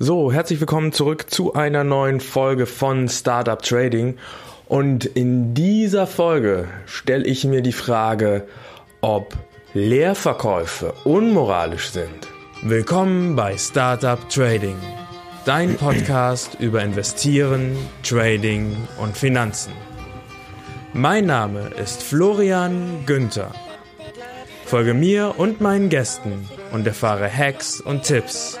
So, herzlich willkommen zurück zu einer neuen Folge von Startup Trading. Und in dieser Folge stelle ich mir die Frage, ob Leerverkäufe unmoralisch sind. Willkommen bei Startup Trading, dein Podcast über Investieren, Trading und Finanzen. Mein Name ist Florian Günther. Folge mir und meinen Gästen und erfahre Hacks und Tipps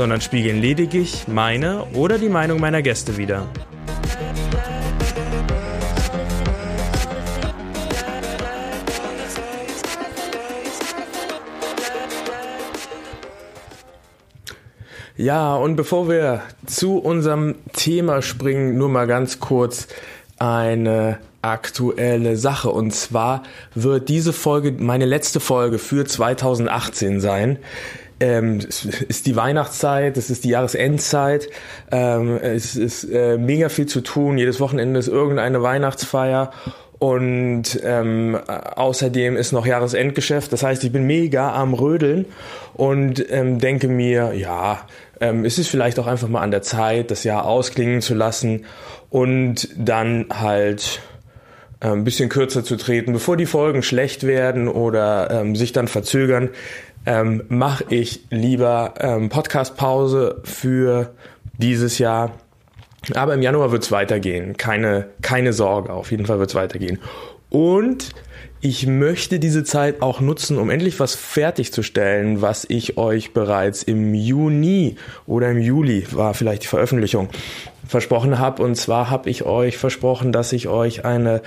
sondern spiegeln lediglich meine oder die Meinung meiner Gäste wider. Ja, und bevor wir zu unserem Thema springen, nur mal ganz kurz eine aktuelle Sache. Und zwar wird diese Folge meine letzte Folge für 2018 sein ähm, es ist die Weihnachtszeit, es ist die Jahresendzeit, ähm, es ist äh, mega viel zu tun, jedes Wochenende ist irgendeine Weihnachtsfeier. Und ähm, außerdem ist noch Jahresendgeschäft. Das heißt, ich bin mega am Rödeln und ähm, denke mir, ja, ähm, es ist vielleicht auch einfach mal an der Zeit, das Jahr ausklingen zu lassen und dann halt äh, ein bisschen kürzer zu treten, bevor die Folgen schlecht werden oder ähm, sich dann verzögern ähm, mache ich lieber ähm, Podcast-Pause für dieses Jahr. Aber im Januar wird es weitergehen. Keine, keine Sorge, auf jeden Fall wird es weitergehen. Und ich möchte diese Zeit auch nutzen, um endlich was fertigzustellen, was ich euch bereits im Juni oder im Juli war vielleicht die Veröffentlichung versprochen habe. Und zwar habe ich euch versprochen, dass ich euch eine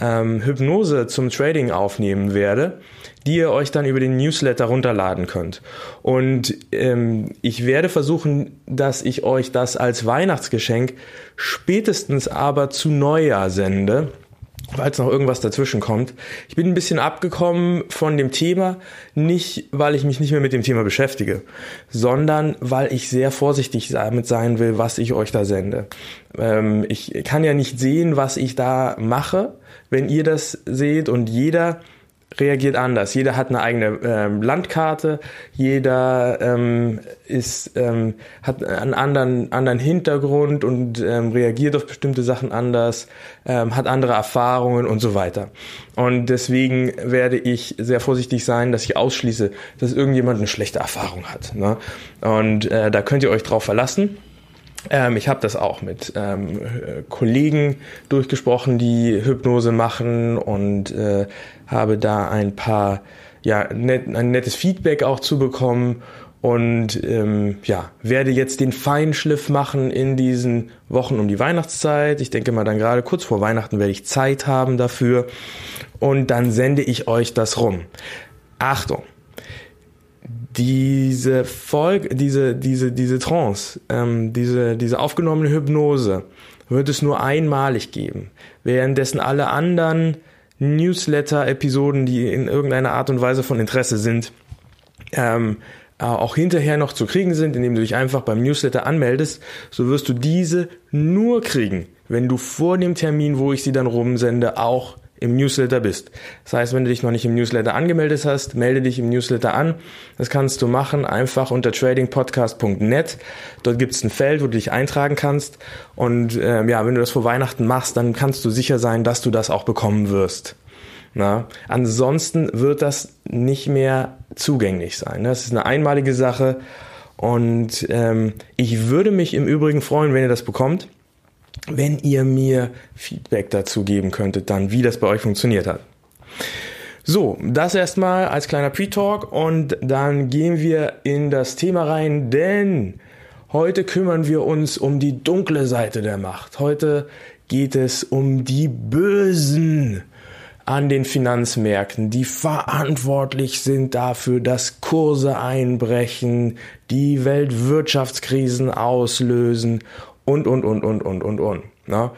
ähm, Hypnose zum Trading aufnehmen werde, die ihr euch dann über den Newsletter runterladen könnt. Und ähm, ich werde versuchen, dass ich euch das als Weihnachtsgeschenk spätestens aber zu Neujahr sende falls noch irgendwas dazwischen kommt. Ich bin ein bisschen abgekommen von dem Thema, nicht weil ich mich nicht mehr mit dem Thema beschäftige, sondern weil ich sehr vorsichtig damit sein will, was ich euch da sende. Ähm, ich kann ja nicht sehen, was ich da mache, wenn ihr das seht und jeder reagiert anders. Jeder hat eine eigene ähm, Landkarte, jeder ähm, ist, ähm, hat einen anderen, anderen Hintergrund und ähm, reagiert auf bestimmte Sachen anders, ähm, hat andere Erfahrungen und so weiter. Und deswegen werde ich sehr vorsichtig sein, dass ich ausschließe, dass irgendjemand eine schlechte Erfahrung hat. Ne? Und äh, da könnt ihr euch drauf verlassen. Ähm, ich habe das auch mit ähm, Kollegen durchgesprochen, die Hypnose machen und äh, habe da ein paar, ja, net, ein nettes Feedback auch zu bekommen und ähm, ja, werde jetzt den Feinschliff machen in diesen Wochen um die Weihnachtszeit. Ich denke mal dann gerade kurz vor Weihnachten werde ich Zeit haben dafür und dann sende ich euch das rum. Achtung! Diese Folge, diese, diese, diese Trance, ähm, diese, diese aufgenommene Hypnose wird es nur einmalig geben, währenddessen alle anderen Newsletter-Episoden, die in irgendeiner Art und Weise von Interesse sind, ähm, äh, auch hinterher noch zu kriegen sind, indem du dich einfach beim Newsletter anmeldest, so wirst du diese nur kriegen, wenn du vor dem Termin, wo ich sie dann rumsende, auch im Newsletter bist. Das heißt, wenn du dich noch nicht im Newsletter angemeldet hast, melde dich im Newsletter an. Das kannst du machen einfach unter tradingpodcast.net. Dort gibt es ein Feld, wo du dich eintragen kannst. Und ähm, ja, wenn du das vor Weihnachten machst, dann kannst du sicher sein, dass du das auch bekommen wirst. Na? Ansonsten wird das nicht mehr zugänglich sein. Das ist eine einmalige Sache. Und ähm, ich würde mich im Übrigen freuen, wenn ihr das bekommt wenn ihr mir Feedback dazu geben könntet, dann wie das bei euch funktioniert hat. So, das erstmal als kleiner Pre-Talk und dann gehen wir in das Thema rein, denn heute kümmern wir uns um die dunkle Seite der Macht. Heute geht es um die Bösen. an den Finanzmärkten, die verantwortlich sind dafür, dass Kurse einbrechen, die Weltwirtschaftskrisen auslösen und, und, und, und, und, und, und. Ne?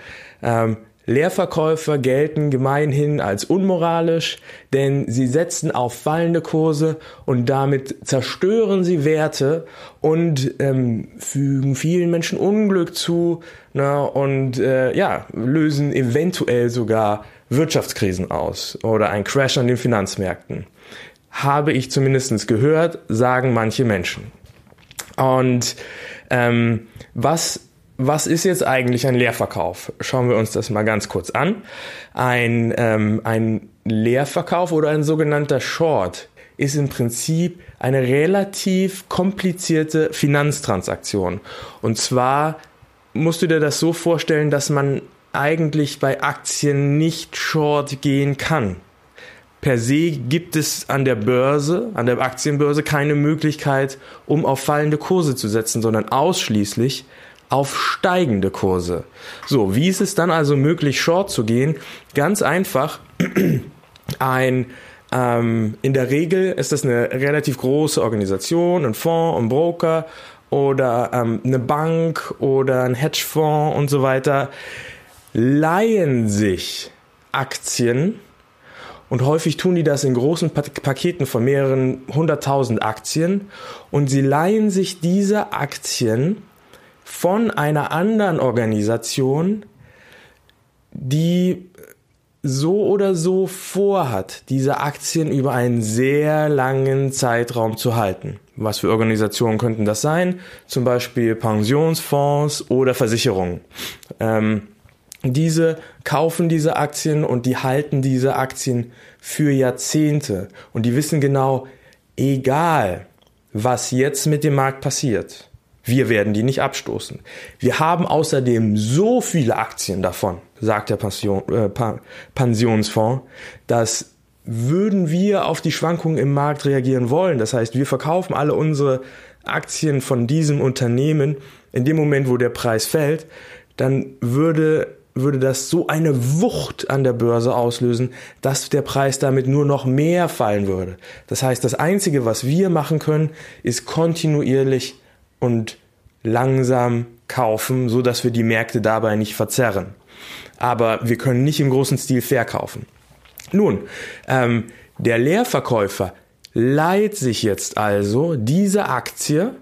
Ähm, Leerverkäufer gelten gemeinhin als unmoralisch, denn sie setzen auf fallende Kurse und damit zerstören sie Werte und ähm, fügen vielen Menschen Unglück zu na, und äh, ja, lösen eventuell sogar Wirtschaftskrisen aus oder ein Crash an den Finanzmärkten. Habe ich zumindest gehört, sagen manche Menschen. Und ähm, was was ist jetzt eigentlich ein Leerverkauf? Schauen wir uns das mal ganz kurz an. Ein, ähm, ein Leerverkauf oder ein sogenannter Short ist im Prinzip eine relativ komplizierte Finanztransaktion. Und zwar musst du dir das so vorstellen, dass man eigentlich bei Aktien nicht short gehen kann. Per se gibt es an der Börse, an der Aktienbörse keine Möglichkeit, um auf fallende Kurse zu setzen, sondern ausschließlich auf steigende Kurse. So, wie ist es dann also möglich, short zu gehen? Ganz einfach, ein ähm, in der Regel ist das eine relativ große Organisation, ein Fonds, ein Broker oder ähm, eine Bank oder ein Hedgefonds und so weiter, leihen sich Aktien und häufig tun die das in großen Paketen von mehreren hunderttausend Aktien und sie leihen sich diese Aktien von einer anderen Organisation, die so oder so vorhat, diese Aktien über einen sehr langen Zeitraum zu halten. Was für Organisationen könnten das sein? Zum Beispiel Pensionsfonds oder Versicherungen. Ähm, diese kaufen diese Aktien und die halten diese Aktien für Jahrzehnte. Und die wissen genau, egal was jetzt mit dem Markt passiert, wir werden die nicht abstoßen. Wir haben außerdem so viele Aktien davon, sagt der Pension, äh, Pensionsfonds, dass würden wir auf die Schwankungen im Markt reagieren wollen, das heißt, wir verkaufen alle unsere Aktien von diesem Unternehmen in dem Moment, wo der Preis fällt, dann würde würde das so eine Wucht an der Börse auslösen, dass der Preis damit nur noch mehr fallen würde. Das heißt, das Einzige, was wir machen können, ist kontinuierlich und langsam kaufen, so dass wir die Märkte dabei nicht verzerren. Aber wir können nicht im großen Stil verkaufen. Nun, ähm, der Leerverkäufer leiht sich jetzt also diese Aktie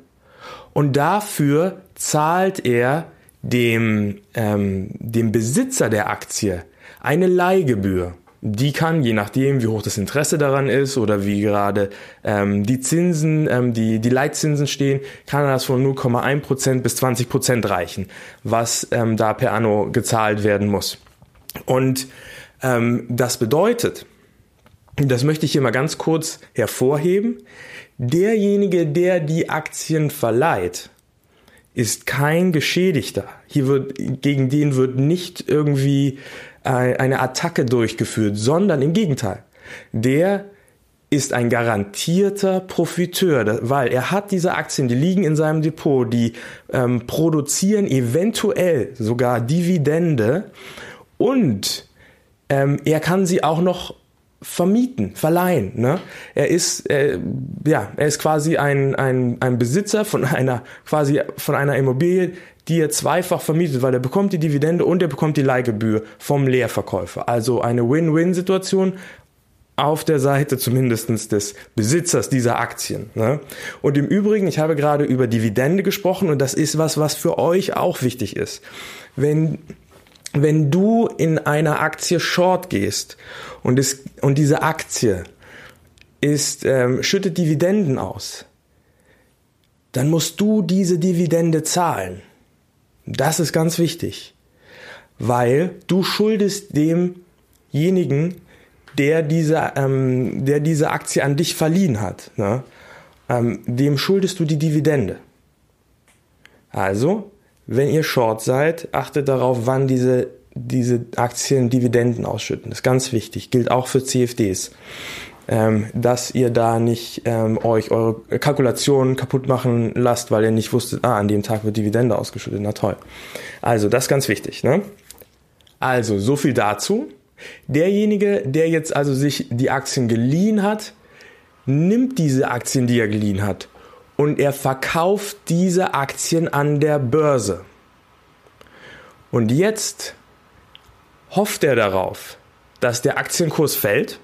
und dafür zahlt er dem, ähm, dem Besitzer der Aktie eine Leihgebühr die kann, je nachdem, wie hoch das Interesse daran ist oder wie gerade ähm, die Zinsen, ähm, die, die Leitzinsen stehen, kann das von 0,1% bis 20% reichen, was ähm, da per anno gezahlt werden muss. Und ähm, das bedeutet, das möchte ich hier mal ganz kurz hervorheben, derjenige, der die Aktien verleiht, ist kein Geschädigter. Hier wird, gegen den wird nicht irgendwie eine Attacke durchgeführt, sondern im Gegenteil. Der ist ein garantierter Profiteur, weil er hat diese Aktien, die liegen in seinem Depot, die ähm, produzieren eventuell sogar Dividende und ähm, er kann sie auch noch vermieten, verleihen. Ne? Er ist äh, ja, er ist quasi ein, ein, ein Besitzer von einer quasi von einer Immobilie, die er zweifach vermietet, weil er bekommt die Dividende und er bekommt die Leihgebühr vom Leerverkäufer. Also eine Win-Win-Situation auf der Seite zumindestens des Besitzers dieser Aktien. Ne? Und im Übrigen, ich habe gerade über Dividende gesprochen und das ist was, was für euch auch wichtig ist. Wenn, wenn du in einer Aktie short gehst und, es, und diese Aktie ist, ähm, schüttet Dividenden aus, dann musst du diese Dividende zahlen. Das ist ganz wichtig, weil du schuldest demjenigen, der diese, ähm, der diese Aktie an dich verliehen hat, ne? ähm, dem schuldest du die Dividende. Also, wenn ihr Short seid, achtet darauf, wann diese, diese Aktien Dividenden ausschütten. Das ist ganz wichtig, gilt auch für CFDs ähm, dass ihr da nicht ähm, euch eure Kalkulationen kaputt machen lasst, weil ihr nicht wusstet, ah, an dem Tag wird Dividende ausgeschüttet. Na toll. Also, das ist ganz wichtig. Ne? Also, so viel dazu. Derjenige, der jetzt also sich die Aktien geliehen hat, nimmt diese Aktien, die er geliehen hat, und er verkauft diese Aktien an der Börse. Und jetzt hofft er darauf, dass der Aktienkurs fällt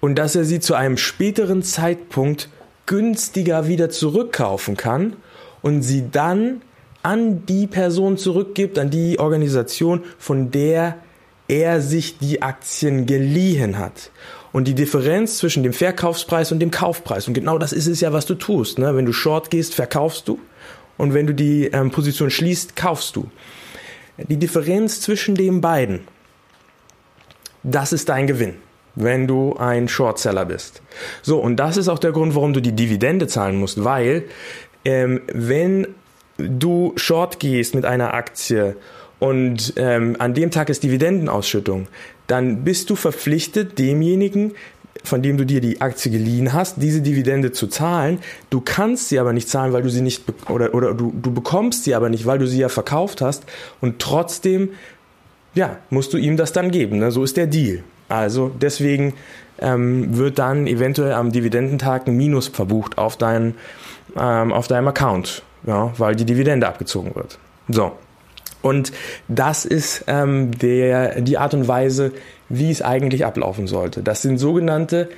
und dass er sie zu einem späteren Zeitpunkt günstiger wieder zurückkaufen kann und sie dann an die Person zurückgibt, an die Organisation, von der er sich die Aktien geliehen hat. Und die Differenz zwischen dem Verkaufspreis und dem Kaufpreis, und genau das ist es ja, was du tust. Ne? Wenn du short gehst, verkaufst du. Und wenn du die ähm, Position schließt, kaufst du. Die Differenz zwischen den beiden, das ist dein Gewinn, wenn du ein Shortseller bist. So, und das ist auch der Grund, warum du die Dividende zahlen musst, weil ähm, wenn du short gehst mit einer Aktie und ähm, an dem Tag ist Dividendenausschüttung, dann bist du verpflichtet, demjenigen, von dem du dir die Aktie geliehen hast, diese Dividende zu zahlen. Du kannst sie aber nicht zahlen, weil du sie nicht oder oder du, du bekommst sie aber nicht, weil du sie ja verkauft hast und trotzdem ja, musst du ihm das dann geben. Ne? So ist der Deal. Also deswegen ähm, wird dann eventuell am Dividendentag ein Minus verbucht auf, dein, ähm, auf deinem Account, ja, weil die Dividende abgezogen wird. So. Und das ist ähm, der, die Art und Weise, wie es eigentlich ablaufen sollte. Das sind sogenannte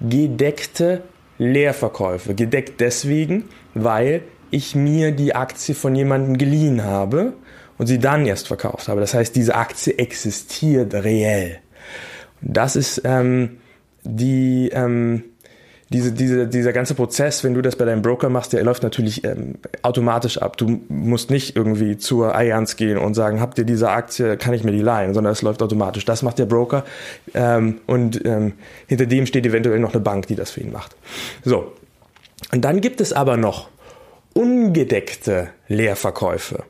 gedeckte Leerverkäufe. Gedeckt deswegen, weil ich mir die Aktie von jemandem geliehen habe und sie dann erst verkauft habe. Das heißt, diese Aktie existiert reell. Das ist ähm, die, ähm, diese, diese, dieser ganze Prozess, wenn du das bei deinem Broker machst, der läuft natürlich ähm, automatisch ab. Du musst nicht irgendwie zur Allianz gehen und sagen, habt ihr diese Aktie, kann ich mir die leihen, sondern es läuft automatisch. Das macht der Broker ähm, und ähm, hinter dem steht eventuell noch eine Bank, die das für ihn macht. So, und dann gibt es aber noch ungedeckte Leerverkäufe.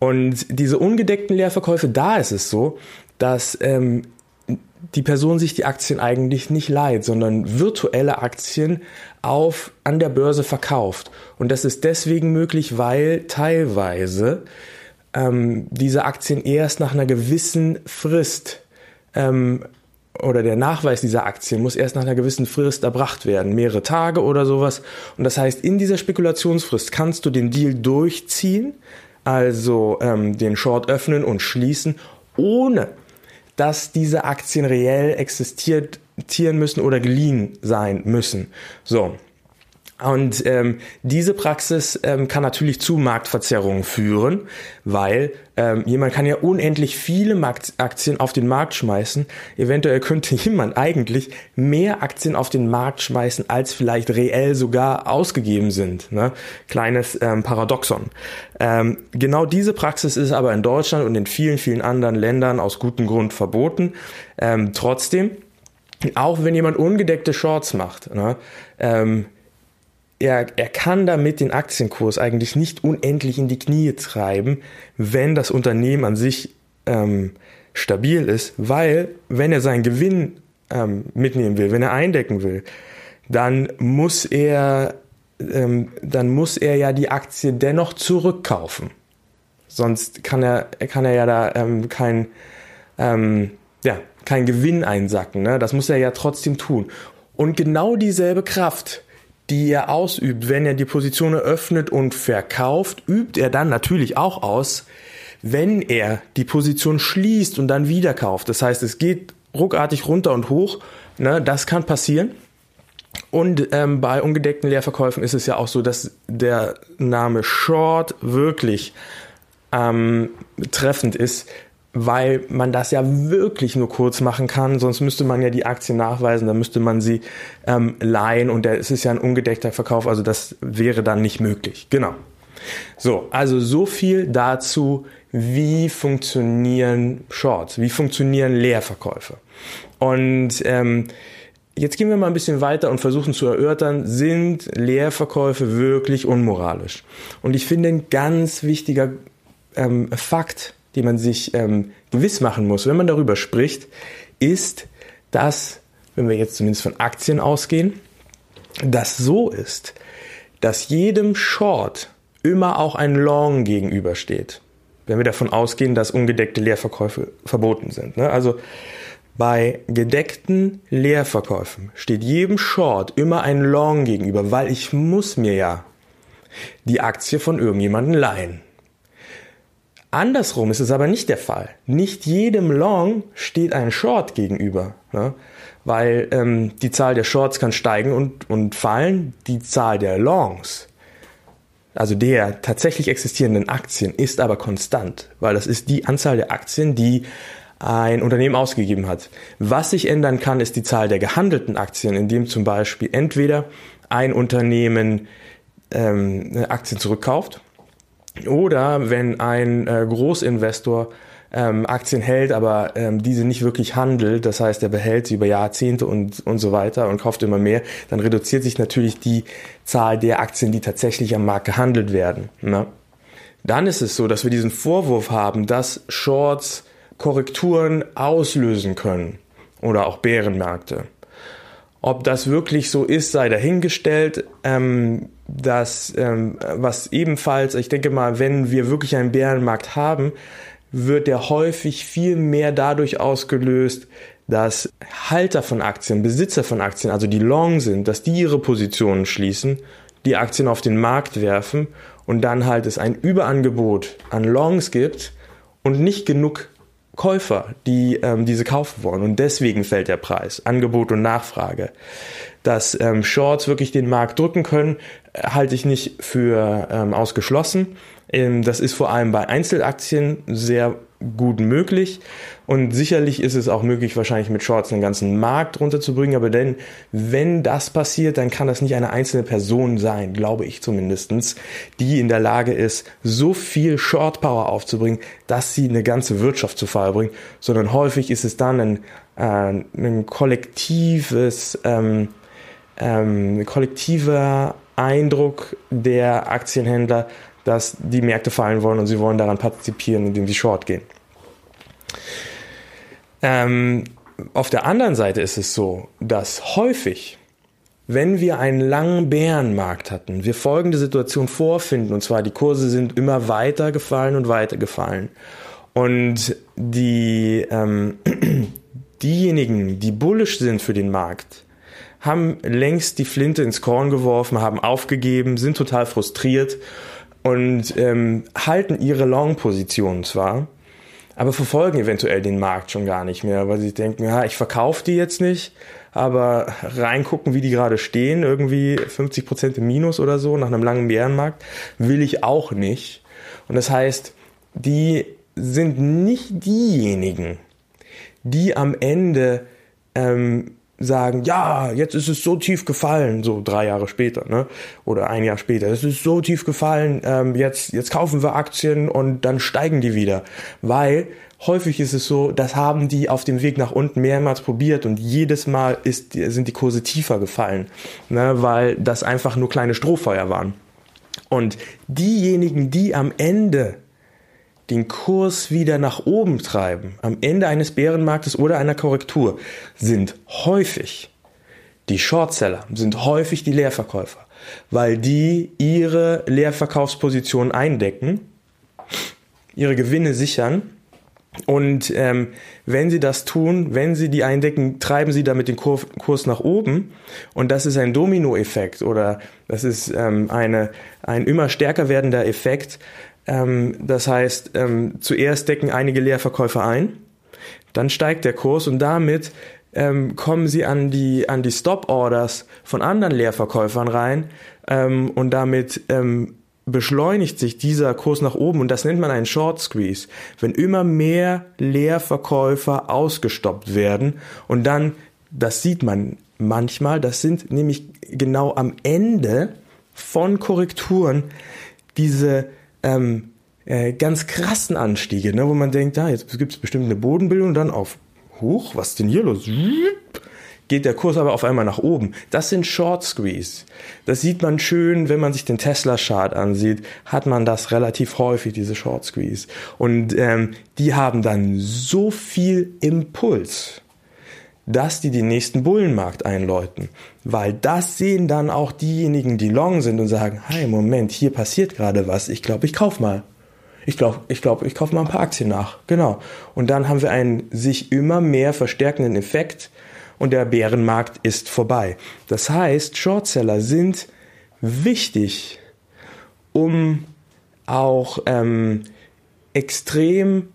Und diese ungedeckten Leerverkäufe, da ist es so, dass ähm, die Person sich die Aktien eigentlich nicht leiht, sondern virtuelle Aktien auf an der Börse verkauft. Und das ist deswegen möglich, weil teilweise ähm, diese Aktien erst nach einer gewissen Frist ähm, oder der Nachweis dieser Aktien muss erst nach einer gewissen Frist erbracht werden, mehrere Tage oder sowas. Und das heißt, in dieser Spekulationsfrist kannst du den Deal durchziehen, also ähm, den Short öffnen und schließen, ohne dass diese Aktien reell existieren müssen oder geliehen sein müssen. So. Und ähm, diese Praxis ähm, kann natürlich zu Marktverzerrungen führen, weil ähm, jemand kann ja unendlich viele Markt Aktien auf den Markt schmeißen. Eventuell könnte jemand eigentlich mehr Aktien auf den Markt schmeißen, als vielleicht reell sogar ausgegeben sind. Ne? Kleines ähm, Paradoxon. Ähm, genau diese Praxis ist aber in Deutschland und in vielen, vielen anderen Ländern aus gutem Grund verboten. Ähm, trotzdem, auch wenn jemand ungedeckte Shorts macht, ne, ähm, er, er kann damit den Aktienkurs eigentlich nicht unendlich in die Knie treiben, wenn das Unternehmen an sich ähm, stabil ist, weil wenn er seinen Gewinn ähm, mitnehmen will, wenn er eindecken will, dann muss er ähm, dann muss er ja die Aktie dennoch zurückkaufen. Sonst kann er kann er ja da ähm, kein ähm, ja kein Gewinn einsacken. Ne? Das muss er ja trotzdem tun. Und genau dieselbe Kraft die er ausübt, wenn er die Position eröffnet und verkauft, übt er dann natürlich auch aus, wenn er die Position schließt und dann wieder kauft. Das heißt, es geht ruckartig runter und hoch. Ne, das kann passieren. Und ähm, bei ungedeckten Leerverkäufen ist es ja auch so, dass der Name Short wirklich ähm, treffend ist, weil man das ja wirklich nur kurz machen kann, sonst müsste man ja die Aktien nachweisen, dann müsste man sie ähm, leihen und es ist ja ein ungedeckter Verkauf, also das wäre dann nicht möglich. Genau. So, also so viel dazu, wie funktionieren Shorts, wie funktionieren Leerverkäufe. Und ähm, jetzt gehen wir mal ein bisschen weiter und versuchen zu erörtern, sind Leerverkäufe wirklich unmoralisch? Und ich finde ein ganz wichtiger ähm, Fakt, die man sich ähm, gewiss machen muss, wenn man darüber spricht, ist, dass, wenn wir jetzt zumindest von Aktien ausgehen, das so ist, dass jedem Short immer auch ein Long gegenübersteht. wenn wir davon ausgehen, dass ungedeckte Leerverkäufe verboten sind. Ne? Also bei gedeckten Leerverkäufen steht jedem Short immer ein Long gegenüber, weil ich muss mir ja die Aktie von irgendjemandem leihen. Andersrum ist es aber nicht der Fall. Nicht jedem Long steht ein Short gegenüber, ne? weil ähm, die Zahl der Shorts kann steigen und, und fallen. Die Zahl der Longs, also der tatsächlich existierenden Aktien, ist aber konstant, weil das ist die Anzahl der Aktien, die ein Unternehmen ausgegeben hat. Was sich ändern kann, ist die Zahl der gehandelten Aktien, indem zum Beispiel entweder ein Unternehmen ähm, Aktien zurückkauft oder wenn ein äh, Großinvestor ähm, Aktien hält, aber ähm, diese nicht wirklich handelt, das heißt, er behält sie über Jahrzehnte und, und so weiter und kauft immer mehr, dann reduziert sich natürlich die Zahl der Aktien, die tatsächlich am Markt gehandelt werden. Ne? Dann ist es so, dass wir diesen Vorwurf haben, dass Shorts Korrekturen auslösen können oder auch Bärenmärkte. Ob das wirklich so ist, sei dahingestellt. Ähm, das, ähm, was ebenfalls, ich denke mal, wenn wir wirklich einen Bärenmarkt haben, wird der häufig viel mehr dadurch ausgelöst, dass Halter von Aktien, Besitzer von Aktien, also die Long sind, dass die ihre Positionen schließen, die Aktien auf den Markt werfen und dann halt es ein Überangebot an Longs gibt und nicht genug Käufer, die ähm, diese kaufen wollen. Und deswegen fällt der Preis. Angebot und Nachfrage. Dass ähm, Shorts wirklich den Markt drücken können, halte ich nicht für ähm, ausgeschlossen. Ähm, das ist vor allem bei Einzelaktien sehr gut möglich. Und sicherlich ist es auch möglich, wahrscheinlich mit Shorts einen ganzen Markt runterzubringen. Aber denn, wenn das passiert, dann kann das nicht eine einzelne Person sein, glaube ich zumindestens, die in der Lage ist, so viel Short Power aufzubringen, dass sie eine ganze Wirtschaft zu Fall bringt, sondern häufig ist es dann ein, äh, ein kollektives, ähm, ähm, kollektiver Eindruck der Aktienhändler, dass die Märkte fallen wollen und sie wollen daran partizipieren, indem sie short gehen. Ähm, auf der anderen Seite ist es so, dass häufig, wenn wir einen langen Bärenmarkt hatten, wir folgende Situation vorfinden, und zwar die Kurse sind immer weiter gefallen und weiter gefallen. Und die, ähm, diejenigen, die bullish sind für den Markt, haben längst die Flinte ins Korn geworfen, haben aufgegeben, sind total frustriert und ähm, halten ihre Long-Positionen zwar, aber verfolgen eventuell den Markt schon gar nicht mehr, weil sie denken, ja, ich verkaufe die jetzt nicht, aber reingucken, wie die gerade stehen, irgendwie 50 Prozent im Minus oder so nach einem langen Bärenmarkt, will ich auch nicht. Und das heißt, die sind nicht diejenigen, die am Ende ähm, sagen, ja, jetzt ist es so tief gefallen, so drei Jahre später, ne? Oder ein Jahr später, es ist so tief gefallen, ähm, jetzt, jetzt kaufen wir Aktien und dann steigen die wieder. Weil häufig ist es so, das haben die auf dem Weg nach unten mehrmals probiert und jedes Mal ist, sind die Kurse tiefer gefallen, ne? weil das einfach nur kleine Strohfeuer waren. Und diejenigen, die am Ende den Kurs wieder nach oben treiben, am Ende eines Bärenmarktes oder einer Korrektur, sind häufig die Shortseller, sind häufig die Leerverkäufer, weil die ihre Leerverkaufspositionen eindecken, ihre Gewinne sichern und ähm, wenn sie das tun, wenn sie die eindecken, treiben sie damit den Kurs, Kurs nach oben. Und das ist ein Dominoeffekt oder das ist ähm, eine, ein immer stärker werdender Effekt, ähm, das heißt, ähm, zuerst decken einige Leerverkäufer ein, dann steigt der Kurs und damit ähm, kommen sie an die, an die Stop-Orders von anderen Leerverkäufern rein ähm, und damit ähm, beschleunigt sich dieser Kurs nach oben und das nennt man einen Short Squeeze, wenn immer mehr Leerverkäufer ausgestoppt werden und dann, das sieht man manchmal, das sind nämlich genau am Ende von Korrekturen diese ähm, äh, ganz krassen Anstiege, ne, wo man denkt, ah, jetzt gibt es bestimmt eine Bodenbildung, dann auf hoch, was denn hier los? Geht der Kurs aber auf einmal nach oben. Das sind Short Squeeze. Das sieht man schön, wenn man sich den Tesla-Chart ansieht, hat man das relativ häufig, diese Short Squeeze. Und ähm, die haben dann so viel Impuls dass die den nächsten Bullenmarkt einläuten. Weil das sehen dann auch diejenigen, die long sind und sagen, hey, Moment, hier passiert gerade was, ich glaube, ich kauf mal. ich glaube, ich glaube, ich kaufe mal ein paar Aktien nach. Genau. Und dann haben wir einen sich immer mehr verstärkenden Effekt und der Bärenmarkt ist vorbei. Das heißt, Shortseller sind wichtig, um auch ähm, extrem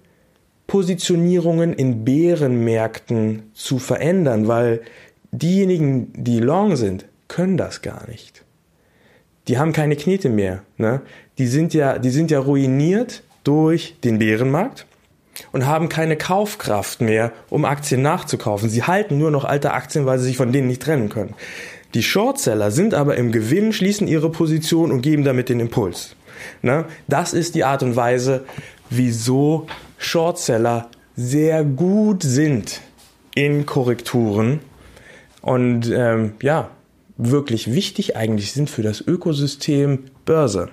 Positionierungen in Bärenmärkten zu verändern, weil diejenigen, die long sind, können das gar nicht. Die haben keine Knete mehr. Ne? Die, sind ja, die sind ja ruiniert durch den Bärenmarkt und haben keine Kaufkraft mehr, um Aktien nachzukaufen. Sie halten nur noch alte Aktien, weil sie sich von denen nicht trennen können. Die Shortseller sind aber im Gewinn, schließen ihre Position und geben damit den Impuls. Ne? Das ist die Art und Weise, wieso Shortseller sehr gut sind in Korrekturen und ähm, ja, wirklich wichtig eigentlich sind für das Ökosystem Börse.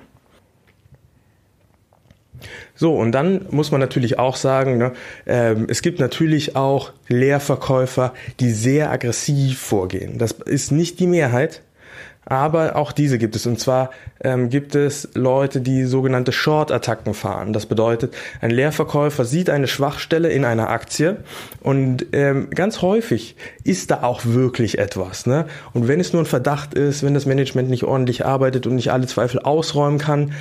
So, und dann muss man natürlich auch sagen, ne, ähm, es gibt natürlich auch Leerverkäufer, die sehr aggressiv vorgehen. Das ist nicht die Mehrheit, aber auch diese gibt es. Und zwar ähm, gibt es Leute, die sogenannte Short-Attacken fahren. Das bedeutet, ein Leerverkäufer sieht eine Schwachstelle in einer Aktie und ähm, ganz häufig ist da auch wirklich etwas. Ne? Und wenn es nur ein Verdacht ist, wenn das Management nicht ordentlich arbeitet und nicht alle Zweifel ausräumen kann,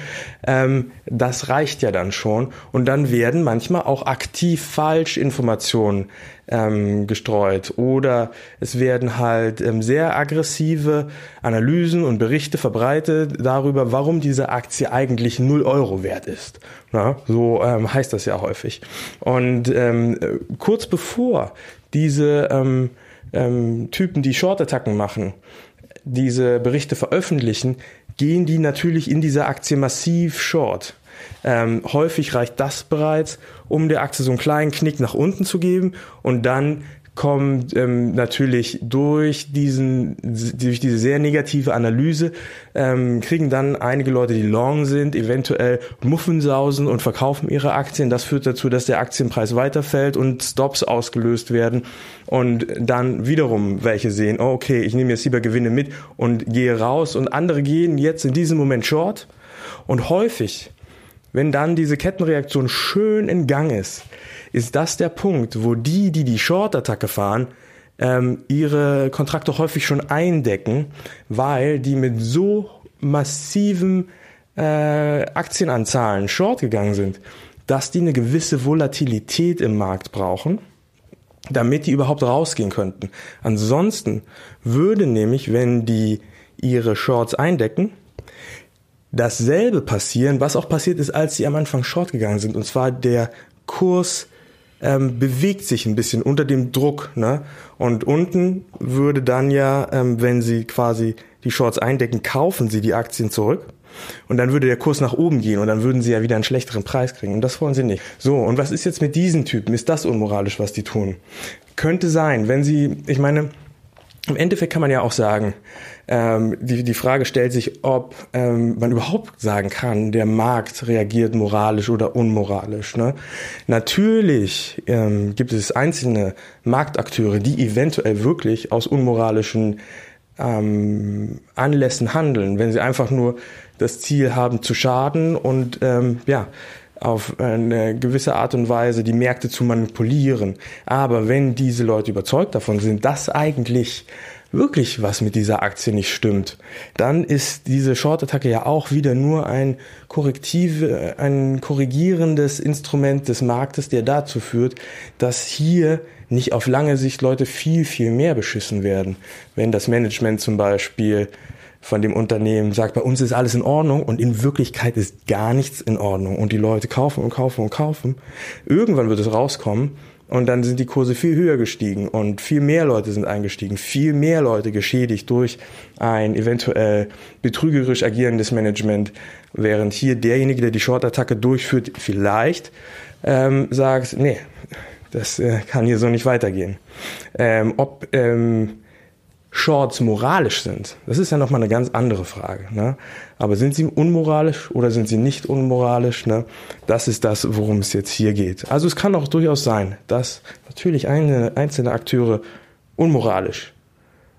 ähm, das reicht ja dann schon. Und dann werden manchmal auch aktiv Falschinformationen ähm, gestreut oder es werden halt ähm, sehr aggressive Analysen und Berichte verbreitet darüber, warum diese Aktie eigentlich 0 Euro wert ist. Na, so ähm, heißt das ja häufig. Und ähm, kurz bevor diese ähm, ähm, Typen, die Short-Attacken machen, diese Berichte veröffentlichen, gehen die natürlich in dieser Aktie massiv short. Ähm, häufig reicht das bereits, um der Aktie so einen kleinen Knick nach unten zu geben. Und dann kommt ähm, natürlich durch diesen durch diese sehr negative Analyse ähm, kriegen dann einige Leute, die long sind, eventuell Muffensausen und verkaufen ihre Aktien. Das führt dazu, dass der Aktienpreis weiterfällt und Stops ausgelöst werden und dann wiederum welche sehen, oh, okay, ich nehme jetzt lieber Gewinne mit und gehe raus. Und andere gehen jetzt in diesem Moment short. Und häufig wenn dann diese Kettenreaktion schön in Gang ist, ist das der Punkt, wo die, die die Short-Attacke fahren, ähm, ihre Kontrakte häufig schon eindecken, weil die mit so massiven äh, Aktienanzahlen short gegangen sind, dass die eine gewisse Volatilität im Markt brauchen, damit die überhaupt rausgehen könnten. Ansonsten würde nämlich, wenn die ihre Shorts eindecken, dasselbe passieren, was auch passiert ist, als sie am Anfang short gegangen sind. Und zwar der Kurs ähm, bewegt sich ein bisschen unter dem Druck. Ne? Und unten würde dann ja, ähm, wenn sie quasi die Shorts eindecken, kaufen sie die Aktien zurück. Und dann würde der Kurs nach oben gehen und dann würden sie ja wieder einen schlechteren Preis kriegen. Und das wollen sie nicht. So, und was ist jetzt mit diesen Typen? Ist das unmoralisch, was die tun? Könnte sein, wenn sie, ich meine, im Endeffekt kann man ja auch sagen, ähm, die, die Frage stellt sich, ob ähm, man überhaupt sagen kann, der Markt reagiert moralisch oder unmoralisch. Ne? Natürlich ähm, gibt es einzelne Marktakteure, die eventuell wirklich aus unmoralischen ähm, Anlässen handeln, wenn sie einfach nur das Ziel haben zu schaden und ähm, ja, auf eine gewisse Art und Weise die Märkte zu manipulieren. Aber wenn diese Leute überzeugt davon sind, dass eigentlich wirklich was mit dieser Aktie nicht stimmt, dann ist diese Short-Attacke ja auch wieder nur ein korrektive, ein korrigierendes Instrument des Marktes, der dazu führt, dass hier nicht auf lange Sicht Leute viel, viel mehr beschissen werden. Wenn das Management zum Beispiel von dem Unternehmen sagt, bei uns ist alles in Ordnung und in Wirklichkeit ist gar nichts in Ordnung und die Leute kaufen und kaufen und kaufen. Irgendwann wird es rauskommen und dann sind die Kurse viel höher gestiegen und viel mehr Leute sind eingestiegen, viel mehr Leute geschädigt durch ein eventuell betrügerisch agierendes Management, während hier derjenige, der die Short-Attacke durchführt, vielleicht ähm, sagt, nee, das äh, kann hier so nicht weitergehen. Ähm, ob ähm, Shorts moralisch sind, das ist ja nochmal eine ganz andere Frage. Ne? Aber sind sie unmoralisch oder sind sie nicht unmoralisch? Ne? Das ist das, worum es jetzt hier geht. Also es kann auch durchaus sein, dass natürlich eine, einzelne Akteure unmoralisch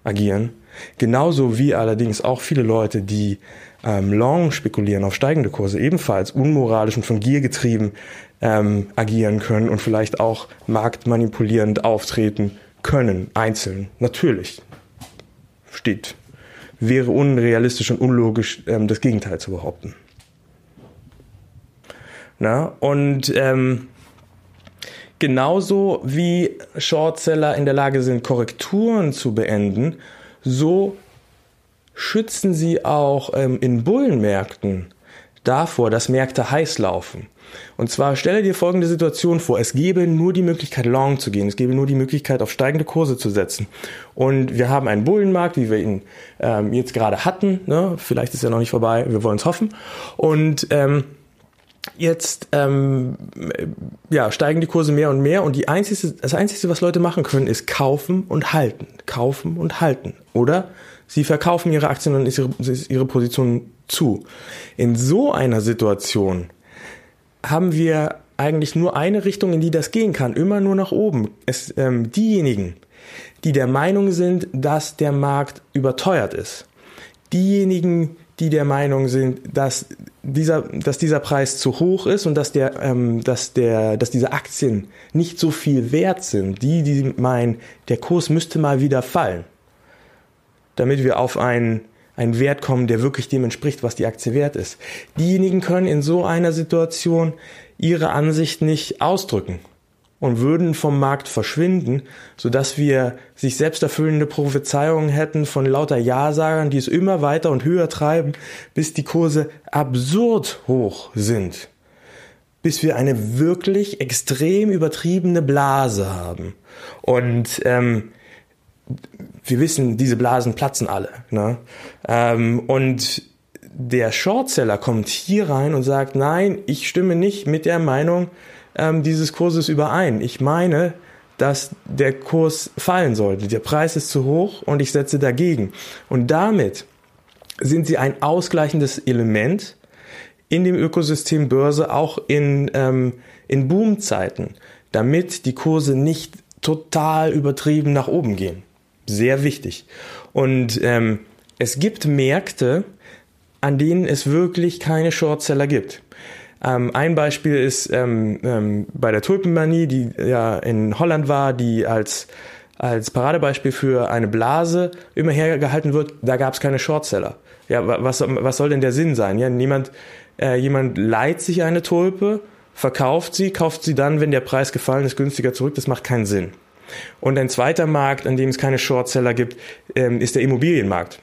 agieren. Genauso wie allerdings auch viele Leute, die ähm, long spekulieren auf steigende Kurse, ebenfalls unmoralisch und von Gier getrieben ähm, agieren können und vielleicht auch marktmanipulierend auftreten können, einzeln. Natürlich. Steht. Wäre unrealistisch und unlogisch, ähm, das Gegenteil zu behaupten. Na, und ähm, genauso wie Shortseller in der Lage sind, Korrekturen zu beenden, so schützen sie auch ähm, in Bullenmärkten davor, dass Märkte heiß laufen. Und zwar stelle dir folgende Situation vor. Es gäbe nur die Möglichkeit, long zu gehen. Es gäbe nur die Möglichkeit, auf steigende Kurse zu setzen. Und wir haben einen Bullenmarkt, wie wir ihn ähm, jetzt gerade hatten. Ne? Vielleicht ist er noch nicht vorbei. Wir wollen es hoffen. Und ähm, jetzt ähm, ja, steigen die Kurse mehr und mehr und die einzige, das Einzige, was Leute machen können, ist kaufen und halten. Kaufen und halten. Oder sie verkaufen ihre Aktien und ihre, ihre Position zu. In so einer Situation haben wir eigentlich nur eine Richtung, in die das gehen kann, immer nur nach oben. Es, ähm, diejenigen, die der Meinung sind, dass der Markt überteuert ist, diejenigen, die der Meinung sind, dass dieser, dass dieser Preis zu hoch ist und dass der, ähm, dass der, dass diese Aktien nicht so viel wert sind, die, die meinen, der Kurs müsste mal wieder fallen, damit wir auf einen einen Wert kommen, der wirklich dem entspricht, was die Aktie wert ist. Diejenigen können in so einer Situation ihre Ansicht nicht ausdrücken und würden vom Markt verschwinden, sodass wir sich selbst erfüllende Prophezeiungen hätten von lauter Ja-Sagern, die es immer weiter und höher treiben, bis die Kurse absurd hoch sind. Bis wir eine wirklich extrem übertriebene Blase haben. Und ähm, wir wissen, diese Blasen platzen alle. Ne? Ähm, und der Shortseller kommt hier rein und sagt, nein, ich stimme nicht mit der Meinung ähm, dieses Kurses überein. Ich meine, dass der Kurs fallen sollte. Der Preis ist zu hoch und ich setze dagegen. Und damit sind sie ein ausgleichendes Element in dem Ökosystem Börse, auch in, ähm, in Boomzeiten, damit die Kurse nicht total übertrieben nach oben gehen. Sehr wichtig. Und ähm, es gibt Märkte, an denen es wirklich keine Shortseller gibt. Ähm, ein Beispiel ist ähm, ähm, bei der Tulpenmanie, die ja in Holland war, die als als Paradebeispiel für eine Blase immer hergehalten wird, da gab es keine Shortseller. Ja, was, was soll denn der Sinn sein? Ja, niemand, äh, jemand leiht sich eine Tulpe, verkauft sie, kauft sie dann, wenn der Preis gefallen ist, günstiger zurück. Das macht keinen Sinn. Und ein zweiter Markt, an dem es keine Shortseller gibt, ähm, ist der Immobilienmarkt.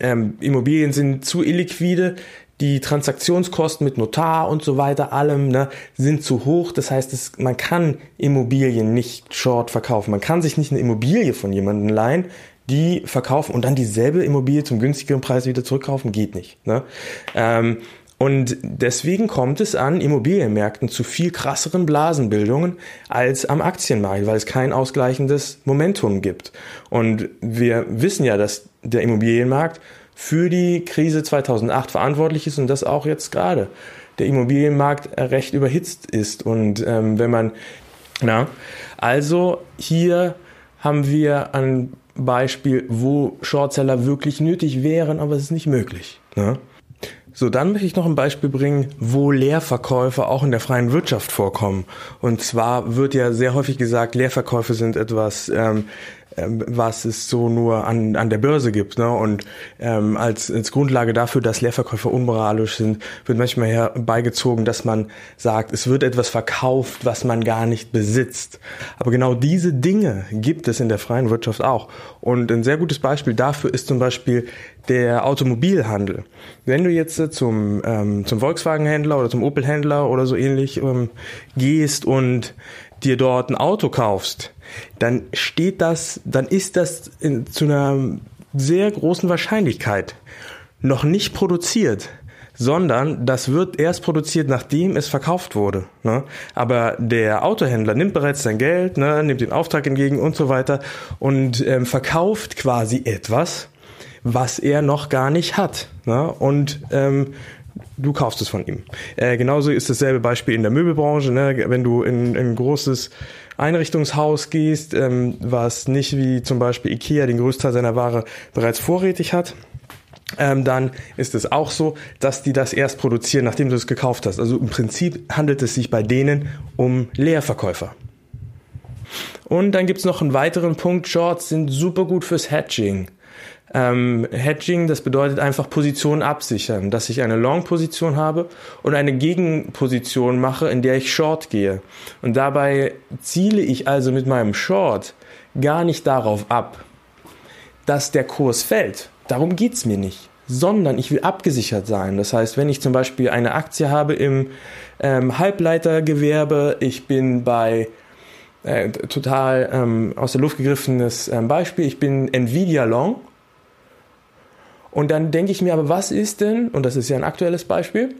Ähm, Immobilien sind zu illiquide, die Transaktionskosten mit Notar und so weiter, allem, ne, sind zu hoch. Das heißt, es, man kann Immobilien nicht short verkaufen. Man kann sich nicht eine Immobilie von jemandem leihen, die verkaufen und dann dieselbe Immobilie zum günstigeren Preis wieder zurückkaufen, geht nicht. Ne? Ähm, und deswegen kommt es an Immobilienmärkten zu viel krasseren Blasenbildungen als am Aktienmarkt, weil es kein ausgleichendes Momentum gibt. Und wir wissen ja, dass der Immobilienmarkt für die Krise 2008 verantwortlich ist und das auch jetzt gerade der Immobilienmarkt recht überhitzt ist. Und ähm, wenn man, na, also hier haben wir ein Beispiel, wo Shortseller wirklich nötig wären, aber es ist nicht möglich. Ne? So, dann möchte ich noch ein Beispiel bringen, wo Leerverkäufe auch in der freien Wirtschaft vorkommen. Und zwar wird ja sehr häufig gesagt, Leerverkäufe sind etwas ähm, ähm, was es so nur an, an der Börse gibt. Ne? Und ähm, als, als Grundlage dafür, dass Leerverkäufer unmoralisch sind, wird manchmal herbeigezogen, dass man sagt, es wird etwas verkauft, was man gar nicht besitzt. Aber genau diese Dinge gibt es in der freien Wirtschaft auch. Und ein sehr gutes Beispiel dafür ist zum Beispiel der Automobilhandel. Wenn du jetzt zum, ähm, zum Volkswagen-Händler oder zum Opel-Händler oder so ähnlich ähm, gehst und dir dort ein Auto kaufst, dann steht das, dann ist das in, zu einer sehr großen Wahrscheinlichkeit noch nicht produziert, sondern das wird erst produziert, nachdem es verkauft wurde. Ne? Aber der Autohändler nimmt bereits sein Geld, ne, nimmt den Auftrag entgegen und so weiter und ähm, verkauft quasi etwas, was er noch gar nicht hat. Ne? Und ähm, du kaufst es von ihm. Äh, genauso ist dasselbe Beispiel in der Möbelbranche. Ne? Wenn du in, in ein großes Einrichtungshaus gehst, ähm, was nicht wie zum Beispiel Ikea den Größteil seiner Ware bereits vorrätig hat, ähm, dann ist es auch so, dass die das erst produzieren, nachdem du es gekauft hast. Also im Prinzip handelt es sich bei denen um Leerverkäufer. Und dann gibt's noch einen weiteren Punkt. Shorts sind super gut fürs Hedging. Ähm, Hedging, das bedeutet einfach Positionen absichern, dass ich eine Long-Position habe und eine Gegenposition mache, in der ich Short gehe. Und dabei ziele ich also mit meinem Short gar nicht darauf ab, dass der Kurs fällt. Darum geht's mir nicht. Sondern ich will abgesichert sein. Das heißt, wenn ich zum Beispiel eine Aktie habe im ähm, Halbleitergewerbe, ich bin bei äh, total ähm, aus der Luft gegriffenes ähm, Beispiel, ich bin Nvidia Long und dann denke ich mir, aber was ist denn, und das ist ja ein aktuelles Beispiel,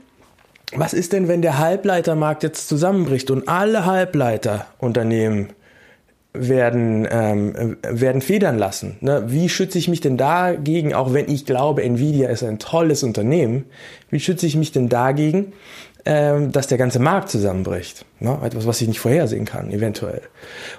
was ist denn, wenn der Halbleitermarkt jetzt zusammenbricht und alle Halbleiterunternehmen werden, ähm, werden federn lassen? Ne? Wie schütze ich mich denn dagegen, auch wenn ich glaube, Nvidia ist ein tolles Unternehmen, wie schütze ich mich denn dagegen, ähm, dass der ganze Markt zusammenbricht? Ne? Etwas, was ich nicht vorhersehen kann, eventuell.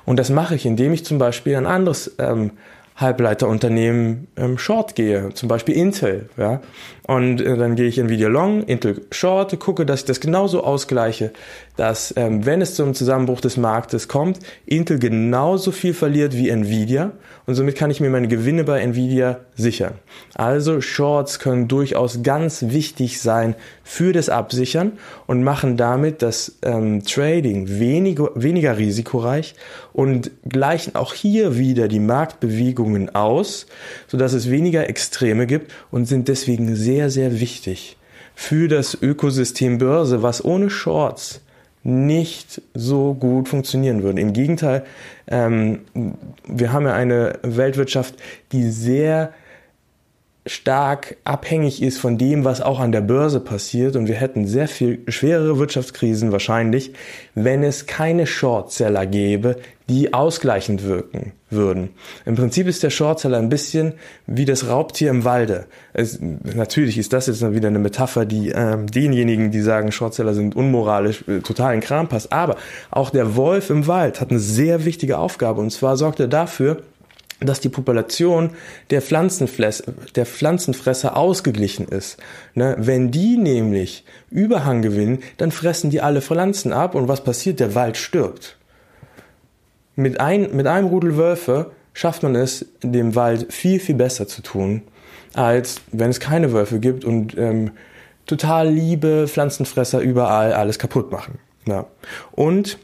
Und das mache ich, indem ich zum Beispiel ein anderes ähm, Halbleiterunternehmen ähm, short gehe, zum Beispiel Intel, ja. Und äh, dann gehe ich in Video Long, Intel Short, gucke, dass ich das genauso ausgleiche, dass ähm, wenn es zum Zusammenbruch des Marktes kommt, Intel genauso viel verliert wie Nvidia und somit kann ich mir meine Gewinne bei Nvidia sichern. Also Shorts können durchaus ganz wichtig sein für das Absichern und machen damit das ähm, Trading weniger, weniger risikoreich und gleichen auch hier wieder die Marktbewegungen aus, sodass es weniger Extreme gibt und sind deswegen sehr, sehr wichtig für das Ökosystem Börse, was ohne Shorts nicht so gut funktionieren würde. Im Gegenteil, ähm, wir haben ja eine Weltwirtschaft, die sehr stark abhängig ist von dem, was auch an der Börse passiert. Und wir hätten sehr viel schwerere Wirtschaftskrisen wahrscheinlich, wenn es keine Shortseller gäbe, die ausgleichend wirken würden. Im Prinzip ist der Shortseller ein bisschen wie das Raubtier im Walde. Es, natürlich ist das jetzt wieder eine Metapher, die ähm, denjenigen, die sagen, Shortseller sind unmoralisch, äh, total in Kram passt. Aber auch der Wolf im Wald hat eine sehr wichtige Aufgabe. Und zwar sorgt er dafür, dass die Population der, der Pflanzenfresser ausgeglichen ist. Ne? Wenn die nämlich Überhang gewinnen, dann fressen die alle Pflanzen ab und was passiert? Der Wald stirbt. Mit, ein, mit einem Rudel Wölfe schafft man es, dem Wald viel, viel besser zu tun, als wenn es keine Wölfe gibt und ähm, total liebe Pflanzenfresser überall alles kaputt machen. Ja. Und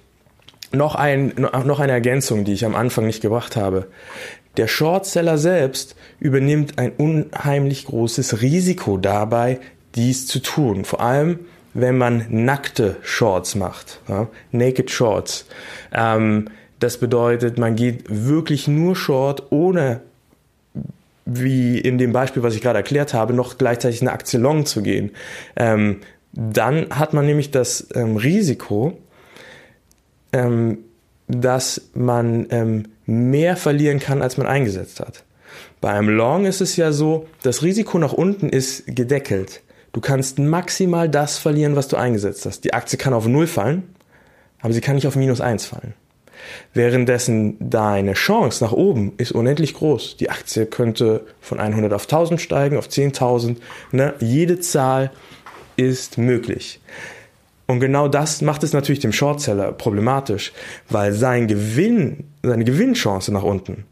noch, ein, noch eine Ergänzung, die ich am Anfang nicht gebracht habe. Der Shortseller selbst übernimmt ein unheimlich großes Risiko dabei, dies zu tun. Vor allem, wenn man nackte Shorts macht, ja? Naked Shorts. Ähm, das bedeutet, man geht wirklich nur Short, ohne wie in dem Beispiel, was ich gerade erklärt habe, noch gleichzeitig eine Aktie Long zu gehen. Ähm, dann hat man nämlich das ähm, Risiko, ähm, dass man ähm, mehr verlieren kann, als man eingesetzt hat. Bei einem Long ist es ja so, das Risiko nach unten ist gedeckelt. Du kannst maximal das verlieren, was du eingesetzt hast. Die Aktie kann auf Null fallen, aber sie kann nicht auf minus eins fallen. Währenddessen deine Chance nach oben ist unendlich groß. Die Aktie könnte von 100 auf 1000 steigen, auf 10.000. Ne? Jede Zahl ist möglich. Und genau das macht es natürlich dem Shortseller problematisch, weil sein Gewinn, seine Gewinnchance nach unten,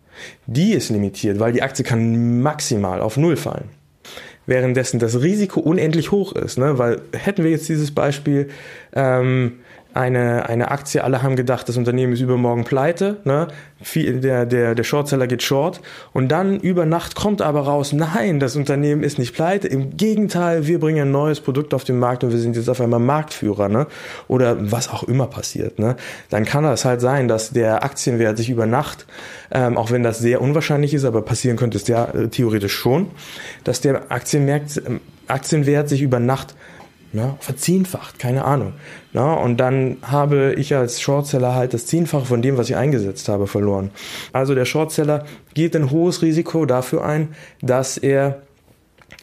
die ist limitiert, weil die Aktie kann maximal auf Null fallen. Währenddessen das Risiko unendlich hoch ist, ne? weil hätten wir jetzt dieses Beispiel, ähm, eine, eine Aktie, alle haben gedacht, das Unternehmen ist übermorgen pleite, ne? der, der, der Shortseller geht short und dann über Nacht kommt aber raus, nein, das Unternehmen ist nicht pleite, im Gegenteil, wir bringen ein neues Produkt auf den Markt und wir sind jetzt auf einmal Marktführer, ne? oder was auch immer passiert. Ne? Dann kann das halt sein, dass der Aktienwert sich über Nacht, ähm, auch wenn das sehr unwahrscheinlich ist, aber passieren könnte es ja äh, theoretisch schon, dass der Aktienmarkt, äh, Aktienwert sich über Nacht ja, verzehnfacht, keine Ahnung. Ja, und dann habe ich als Shortseller halt das Zehnfache von dem, was ich eingesetzt habe, verloren. Also der Shortseller geht ein hohes Risiko dafür ein, dass er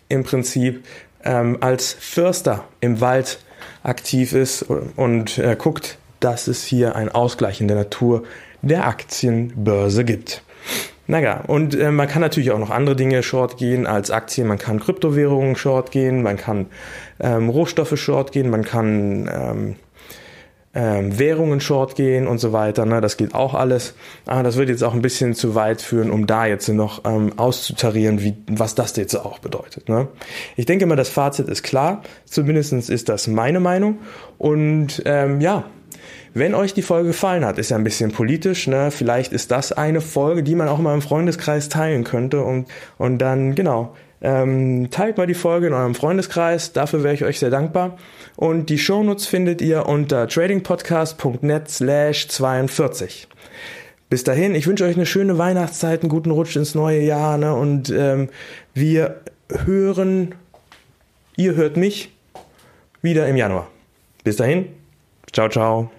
im Prinzip ähm, als Förster im Wald aktiv ist und äh, guckt, dass es hier einen Ausgleich in der Natur der Aktienbörse gibt. Naja, und äh, man kann natürlich auch noch andere Dinge short gehen als Aktien. Man kann Kryptowährungen short gehen, man kann ähm, Rohstoffe short gehen, man kann ähm, ähm, Währungen short gehen und so weiter. Ne? Das geht auch alles. Aber das wird jetzt auch ein bisschen zu weit führen, um da jetzt noch ähm, auszutarieren, wie, was das jetzt auch bedeutet. Ne? Ich denke mal, das Fazit ist klar. Zumindestens ist das meine Meinung. Und ähm, ja, wenn euch die Folge gefallen hat, ist ja ein bisschen politisch, ne? Vielleicht ist das eine Folge, die man auch mal im Freundeskreis teilen könnte und, und dann, genau, ähm, teilt mal die Folge in eurem Freundeskreis, dafür wäre ich euch sehr dankbar. Und die Shownotes findet ihr unter tradingpodcast.net slash 42. Bis dahin, ich wünsche euch eine schöne Weihnachtszeit, einen guten Rutsch ins neue Jahr ne? und ähm, wir hören, ihr hört mich wieder im Januar. Bis dahin, ciao, ciao.